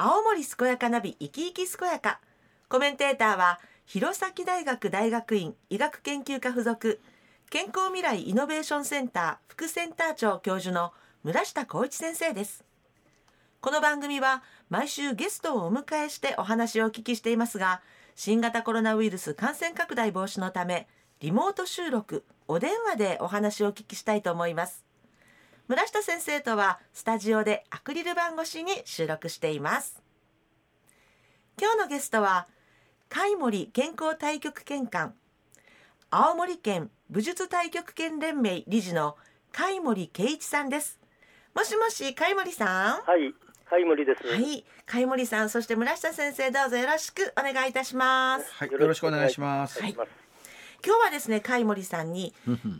青森健やかナビ生き生き健やか。コメンテーターは弘前大学大学院医学研究科附属健康未来イノベーションセンター副センター長教授の村下光一先生です。この番組は毎週ゲストをお迎えしてお話をお聞きしていますが新型コロナウイルス感染拡大防止のためリモート収録お電話でお話をお聞きしたいと思います。村下先生とはスタジオでアクリル板越しに収録しています。今日のゲストは貝森健康対局研官青森県武術対局研連盟理事の貝森圭一さんです。もしもし貝森さん？はい、貝森です。はい貝森さんそして村下先生どうぞよろしくお願いいたします。はい、よろしくお願いします。はい今日はですね貝森さんに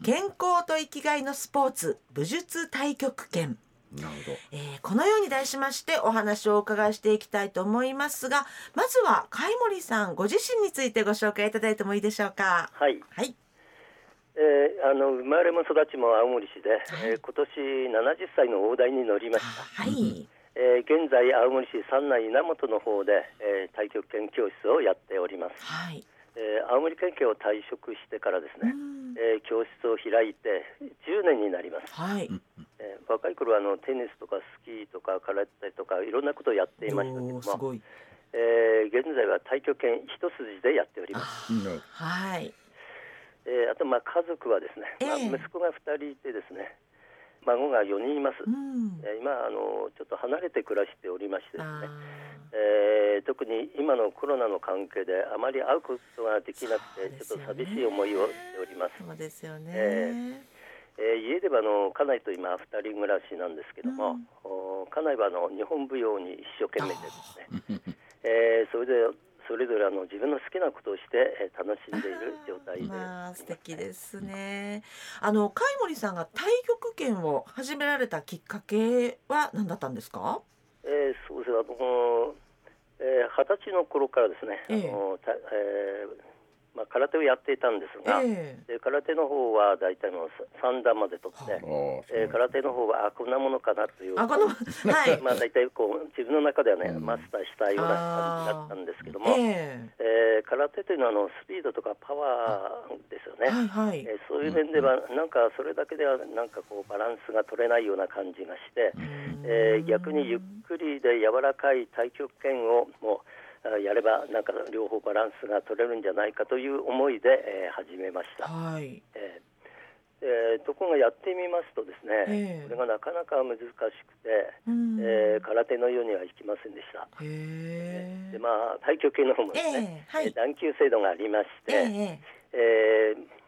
健康と生きがいのスポーツ武術太極拳。なるほど。えーこのように題しましてお話をお伺いしていきたいと思いますがまずは貝森さんご自身についてご紹介いただいてもいいでしょうか。はい、はい。えーあの生まれも育ちも青森市で、えー今年70歳の大台に乗りました。はい。えー現在青森市三内稲本の方で、えー太極拳教室をやっております。はいえー青森県警を退職してからですね、うん。えー教室を開いて10年になります。はい。えー若い頃はあのテニスとかスキーとか空手とかいろんなことをやっていましたけども、おーすごい。えー現在は太極拳一筋でやっております。はい。えーあとまあ家族はですね、まあええ息子が2人いてですね孫が4人います、うん。えー今あのちょっと離れて暮らしておりましてですあね、えー特に今のコロナの関係であまり会うことができなくて、ちょっと寂しい思いをしております。ー、そうですよね、ええー家ではあの家内と今2人暮らしなんですけども、お家内はあの日本舞踊に一生懸命でですね、えーそれでそれぞれあの自分の好きなことをして、えー楽しんでいる状態で、まあ素敵ですね。あの貝森さんが太極拳を始められたきっかけは何だったんですか？えーそうですね、あのえー二十歳の頃からですね、ええ。あのたえーまあ、空手をやっていたんですが、えで空手の方は大体の三段まで取って、ほど。ああ、えー空手の方はあこんなものかなという、あこの はい。まあ、大体こう自分の中ではね、うん。マスターしたような感じだったんですけども、ええー空手というのはあのスピードとかパワーですよね。えはいはい。えーそういう面では、なんかそれだけではなんかこうバランスが取れないような感じがして、えー逆にゆっくりで柔らかい太極拳をもうあやればなんか両方バランスが取れるんじゃないかという思いで、えー始めました、はい。えーえーところがやってみますとですね、ええ。これがなかなか難しくて、うん。えー空手のようにはいきませんでした、へえでまあ、太極拳の方もですね、ええはい。えー段級制度がありまして、えええー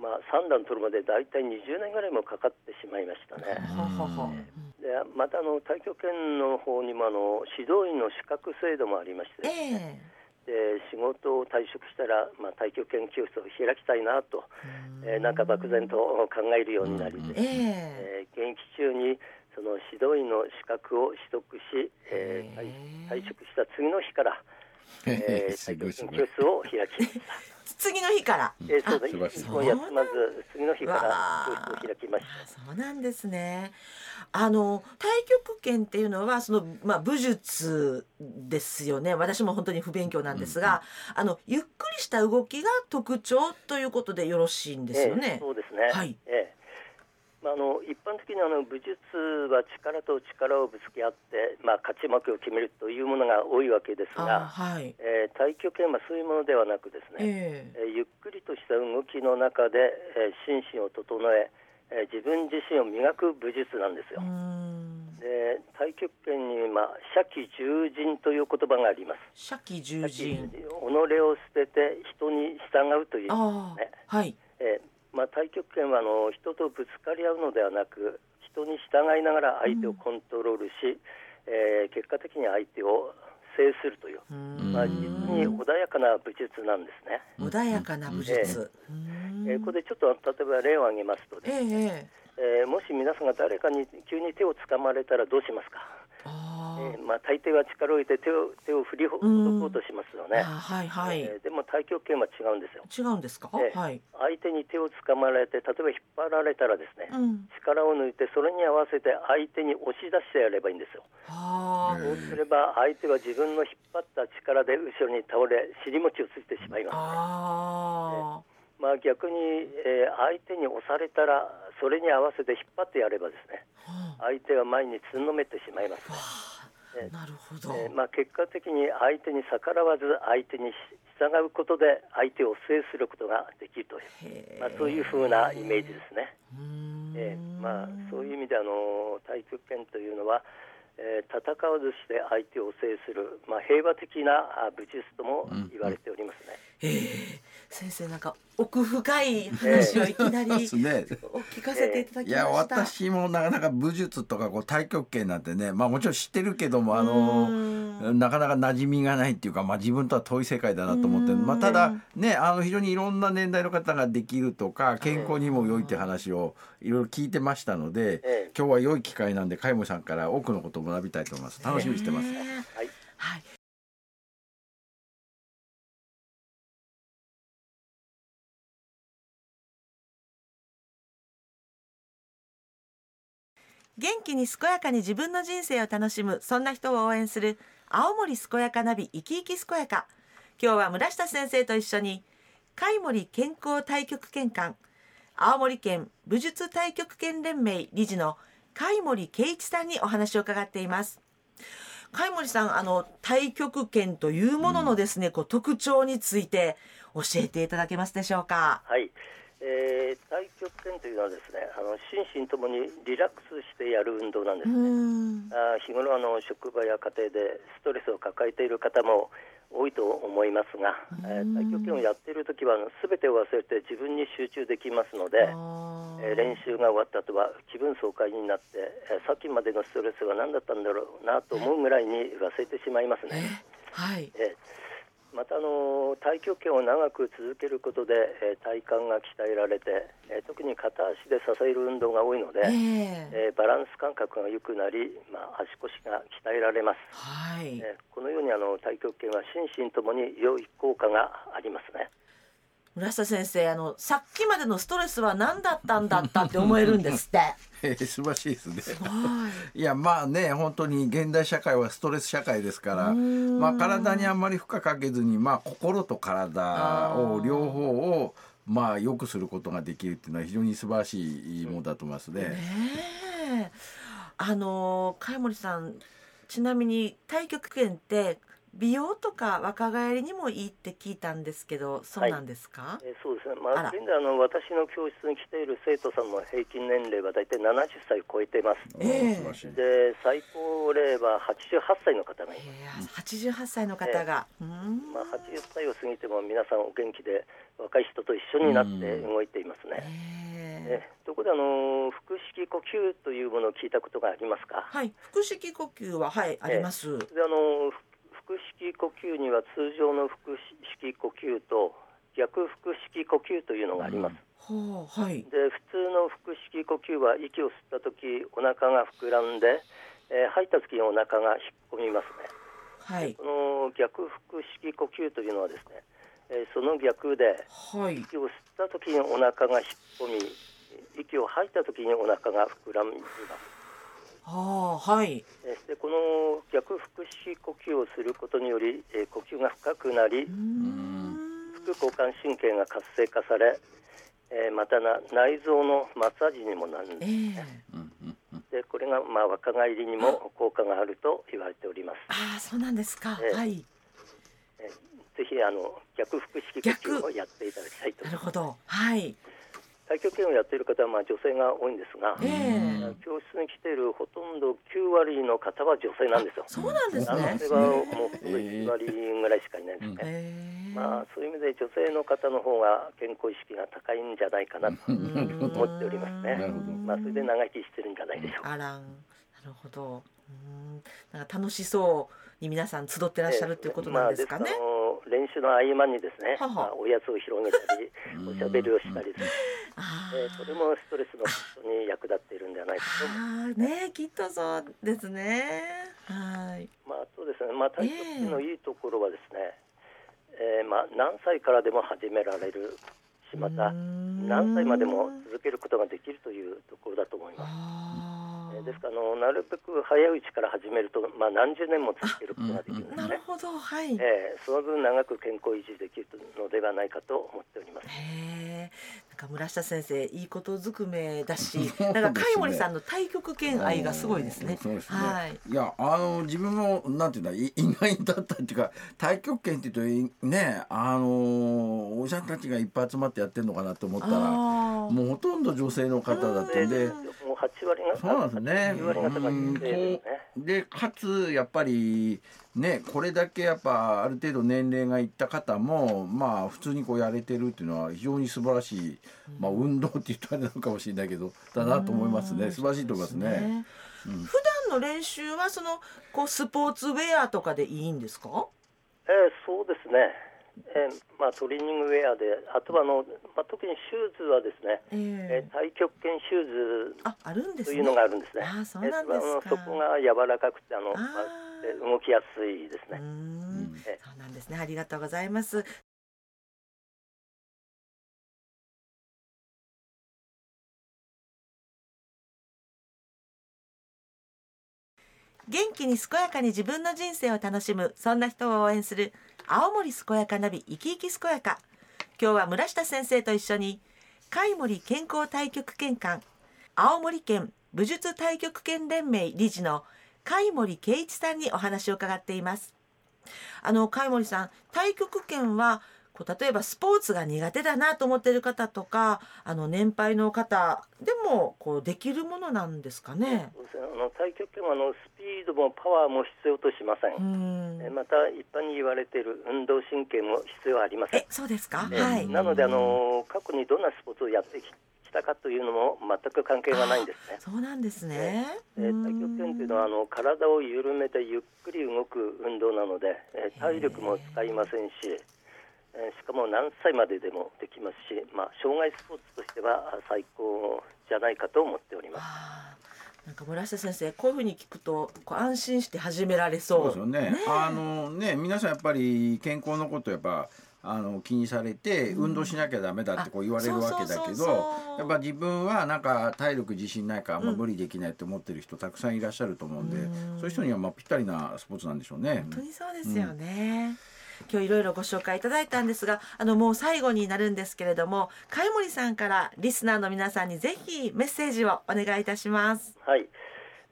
まあ、3段取るまで大体20年ぐらいもかかってしまいましたね。はははでまたあの太極拳の方にもあの指導員の資格制度もありまして、ええ。で仕事を退職したら、まあ、太極拳教室を開きたいなと、えーなんか漠然と考えるようになりええ。えー現役中にその指導員の資格を取得し、えー退職した次の日から、えー、教室を開きました。次の日からえー、そうだ、素晴らしい一本休まず次の日かわらあ教室を開きましあそうなんですね。あの太極拳っていうのはそのまあ武術ですよね。私も本当に不勉強なんですが、あのゆっくりした動きが特徴ということでよろしいんた。ですよねえー。そうですね。はいえーまあ、あの一般的にあの武術は力と力をぶつけ合って、まあ、勝ち負けを決めるというものが多いわけですあが、はい。えー太極拳はそういうものではなくですね、えええーゆっくりとした動きの中で、えー心身を整ええー自分自身を磨く武術なんですよ。で太極拳に、まあ、社稷従人という言葉があります。社稷従人。己を捨てて人に従うという、ねはい。えーまあ、太極拳はあの人とぶつかり合うのではなく人に従いながら相手をコントロールし、えー結果的に相手を制するという、うーん。まあ、実に穏やかな武術なんですね。穏やかな武術。うーん。えーここでちょっと例えば例を挙げますとね、ええええ。えーもし皆さんが誰かに急に手を掴まれたらどうしますか、あえーまあ、大抵は力を入れて手を手を振りほどこうとしますよね。あはいはい、えーでも太極拳は違うんですよ。違うんですか、ええはい、相手に手を掴まれて例えば引っ張られたらですね、うん、力を抜いてそれに合わせて相手に押し出してやればいいんですよ。そうすれば相手は自分の引っ張った力で後ろに倒れ尻餅をついてしまいます。あまあ逆に、えー相手に押されたらそれに合わせて引っ張ってやればですねあ、は相手は前につんのめってしまいます。あ、えなるほど、えーまあ、結果的に相手に逆らわず相手に従うことで相手を制することができるという、まあ、そういうふうなイメージですね。うーん。えーまあ、そういう意味であの太極拳というのは、えー戦わずして相手を制する、まあ、平和的なあ武術とも言われておりますね。ええ先生なんか奥深い話をいきなりですね。お聞かせていただきました、いや私もなかなか武術とかこう太極拳なんてねまあもちろん知ってるけどもあのうん。なかなか馴染みがないっていうか、まあ、自分とは遠い世界だなと思って、うん。まあ、ただねあの非常にいろんな年代の方ができるとか健康にも良いって話をいろいろ聞いてましたのでええ。今日は良い機会なんで海保さんから多くのことを学びたいと思います。楽しみにしてます。へえ。はいはい元気に健やかに自分の人生を楽しむそんな人を応援する青森健やかナビ生き生き健やか。今日は村下先生と一緒に海森健康太極拳館青森県武術太極拳連盟理事の海森圭一さんにお話を伺っています。海森さんあの太極拳というもののですね、こう特徴について教えていただけますでしょうか？はい。えー太極拳というのはですねあの心身ともにリラックスしてやる運動なんでうすね。ん。あー日頃あの職場や家庭でストレスを抱えている方も多いと思いますが、えー太極拳をやっている時は全てを忘れて自分に集中できますので、えー練習が終わった後は気分爽快になって、えーさっきまでのストレスは何だったんだろうなと思うぐらいに忘れてしまいますね。はい。えーまたあの太極拳を長く続けることで、えー体幹が鍛えられて、えー特に片足で支える運動が多いので、ええ。えーバランス感覚が良くなり、まあ、足腰が鍛えられます、はい。えーこのようにあの太極拳は心身ともに良い効果がありますね村下先生あのさっきまでのストレスは何だったんだったって思えるんですって。えー素晴らしいですね。すごい。いやまあね本当に現代社会はストレス社会ですから、うん。まあ、体にあんまり負荷かけずに、まあ、心と体を両方をまあ良くすることができるっていうのは非常に素晴らしいものだと思いますね。ねえ。あの貝森さんちなみに太極拳って美容とか若返りにもいいって聞いたんですけどそうなんですか、えーそうですね、まあ現在あの私の教室に来ている生徒さんの平均年齢は大体70歳を超えています。ええ。素晴らしい。で最高齢は88歳の方がいます。えー、88歳の方が、うん。まあ、80歳を過ぎても皆さんお元気で若い人と一緒になって動いていますね。ええ。ところであの腹式呼吸というものを聞いたことがありますか？はい腹式呼吸ははいあります、であの腹式呼吸には通常の腹式呼吸と逆腹式呼吸というのがあります、ほうはい。で普通の腹式呼吸は息を吸った時お腹が膨らんで、えー吐いた時にお腹が引っ込みますね。はい。この逆腹式呼吸というのはですね、えーその逆ではい。息を吸った時にお腹が引っ込み息を吐いた時にお腹が膨らみますああはい。えーでこの逆腹式呼吸をすることにより、えー呼吸が深くなり副交感神経が活性化され、えーまたな内臓のマッサージにもなるんえですえうんうんうん。でこれがまあ若返りにも効果があると言われております。ああそうなんですか、ええ。はい。ぜひあの逆腹式呼吸をやっていただきたいとなるほど。はい太極拳をやっている方はまあ女性が多いんですが、ええ。教室に来ているほとんど9割の方は女性なんですよ。そうなんですね。男性はもうほとんど1割ぐらいしかいないですね。ええ。まあそういう意味で女性の方の方が健康意識が高いんじゃないかなと思っておりますね。なるほど。まあそれで長生きしてるんじゃないでしょうか。あらん。なるほど。うん。なんか楽しそうに皆さん集ってらっしゃるっていうことなんですかね、まあ、練習の合間にですね、ははまあ、おやつを広げたりおしゃべりをしたりですねあ えーそれもストレスのことに役立っているんではないかと思います。あーねきっとそうですね。はい。まあ、そうですね、まあ、太極拳のいいところはですね、えーまあ、何歳からでも始められるし、また何歳までも続けることができるというところだと思います。ですからあの、なるべく早いうちから始めると、まあ、何十年も続けることができるんですね。なるほどはいえーその分長く健康維持できるのではないかと思っております。へえなんか村下先生いいことずくめだし、ねなんか貝森さんの対極拳愛がすごいですね。そうですね。はい。いやあの自分もなんていうんだい 意外だったっていうか太極拳っていうとねあのおじさんたちがいっぱい集まってやってるのかなと思ったらあもうほとんど女性の方だったんで。うんもう8割がそうなんですね。9割方がうん女性ですね。でかつやっぱりねこれだけやっぱある程度年齢がいった方もまあ普通にこうやれてるっていうのは非常に素晴らしい、まあ運動って言ったらあれなのかもしれないけどだなと思いますうんね素晴らしいと思いますね。うん普段の練習はそのこうスポーツウェアとかでいいんですか？えーそうですね、えーまあ、トレーニングウェアで、あとはあの、まあ、特にシューズはですね、えええー太極拳シューズああるんですね。というのがあるんですね。あそうなんですかえーあのそこが柔らかくてあの、まあえー動きやすいですね。んえそうなんですね。ありがとうございます。元気に健やかに自分の人生を楽しむそんな人を応援する青森健やかナビ生き生き健やか。今日は村下先生と一緒に貝森健康対極拳館青森県武術対極拳連盟理事の貝森圭一さんにお話を伺っています。あの貝森さん太極拳はこう例えばスポーツが苦手だなと思っている方とかあの年配の方でもこうできるものなんですかね？あの太極拳はあのスピードもパワーも必要としません。んえーまた一般に言われている運動神経も必要はありませんえ。そうですか。えーはい。なのであの過去にどんなスポーツをやってきたかというのも全く関係がないんですね。そうなんですね。えー太極拳というのはあの体を緩めてゆっくり動く運動なので、えー体力も使いませんし、えーしかも何歳まででもできますし、まあ、障害スポーツとしてはあ最高じゃないかと思っております。なんか村下先生こういうふうに聞くとこう安心して始められそう。そうですよね。あのね皆さんやっぱり健康のことやっぱあの気にされて運動しなきゃダメだってこう言われるわけだけどやっぱ自分はなんか体力自信ないからあんま無理できないって思ってる人たくさんいらっしゃると思うんでうんそういう人にはまあぴったりなスポーツなんでしょうね本。当にそうですよね。今日いろいろご紹介いただいたんですがあのもう最後になるんですけれども貝森さんからリスナーの皆さんにぜひメッセージをお願いいたします。はい、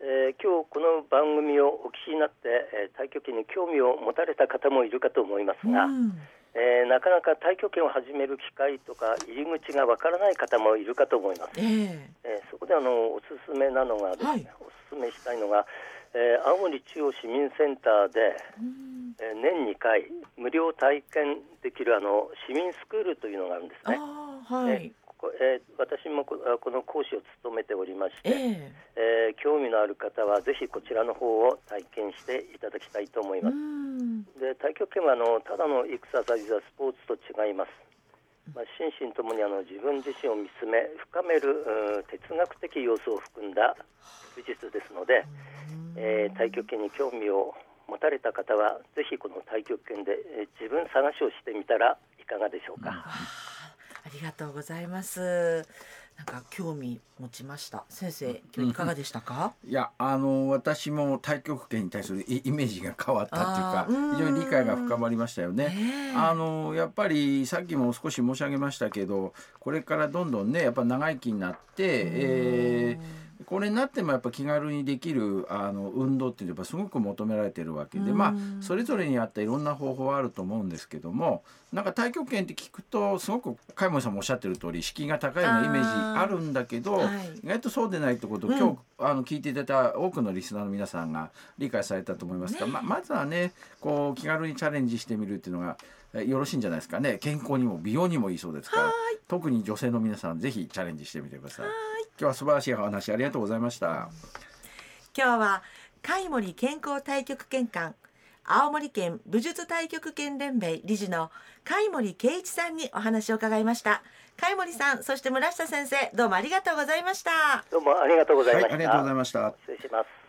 えー今日この番組をお聞きになって、えー太極拳に興味を持たれた方もいるかと思いますが、うんえーなかなか太極拳を始める機会とか入り口がわからない方もいるかと思います。ええーそこであのおすすめなのがですね、はいおすすめしたいのが、えー青森中央市民センターで、えー年2回無料体験できるあの市民スクールというのがあるんですね。はい。えーここえー私もこの講師を務めておりまして、ええー興味のある方はぜひこちらの方を体験していただきたいと思います。んで太極拳はあのただのエクササイズやスポーツと違います。まあ、心身ともにあの自分自身を見つめ深めるうん哲学的要素を含んだ武術ですので、えー太極拳に興味を持たれた方はぜひこの太極拳で、えー自分探しをしてみたらいかがでしょうか。わあありがとうございます。なんか興味持ちました。先生今日いかがでしたか？いやあの私も太極拳に対するイイメージが変わったっていうかうん非常に理解が深まりましたよね。ねえあのやっぱりさっきも少し申し上げましたけどこれからどんどんねやっぱ長生きになって、えーこれになってもやっぱ気軽にできるあの運動っていうのはやっぱすごく求められてるわけで、まあそれぞれにあったいろんな方法はあると思うんですけどもなんか太極拳って聞くとすごく海森さんもおっしゃってる通り敷居が高いようなイメージあるんだけど、はい。意外とそうでないってことをうん。今日、あの聞いていただいた多くのリスナーの皆さんが理解されたと思いますが、ままずはねこう気軽にチャレンジしてみるっていうのがえよろしいんじゃないですかね。健康にも美容にもいいそうですから特に女性の皆さんぜひチャレンジしてみてください。今日は素晴らしいお話ありがとうございました。今日は貝森健康太極拳館青森県武術太極拳連盟理事の貝森圭一さんにお話を伺いました。貝森さんそして村下先生どうもありがとうございました。どうもありがとうございました、はい、ありがとうございました。失礼します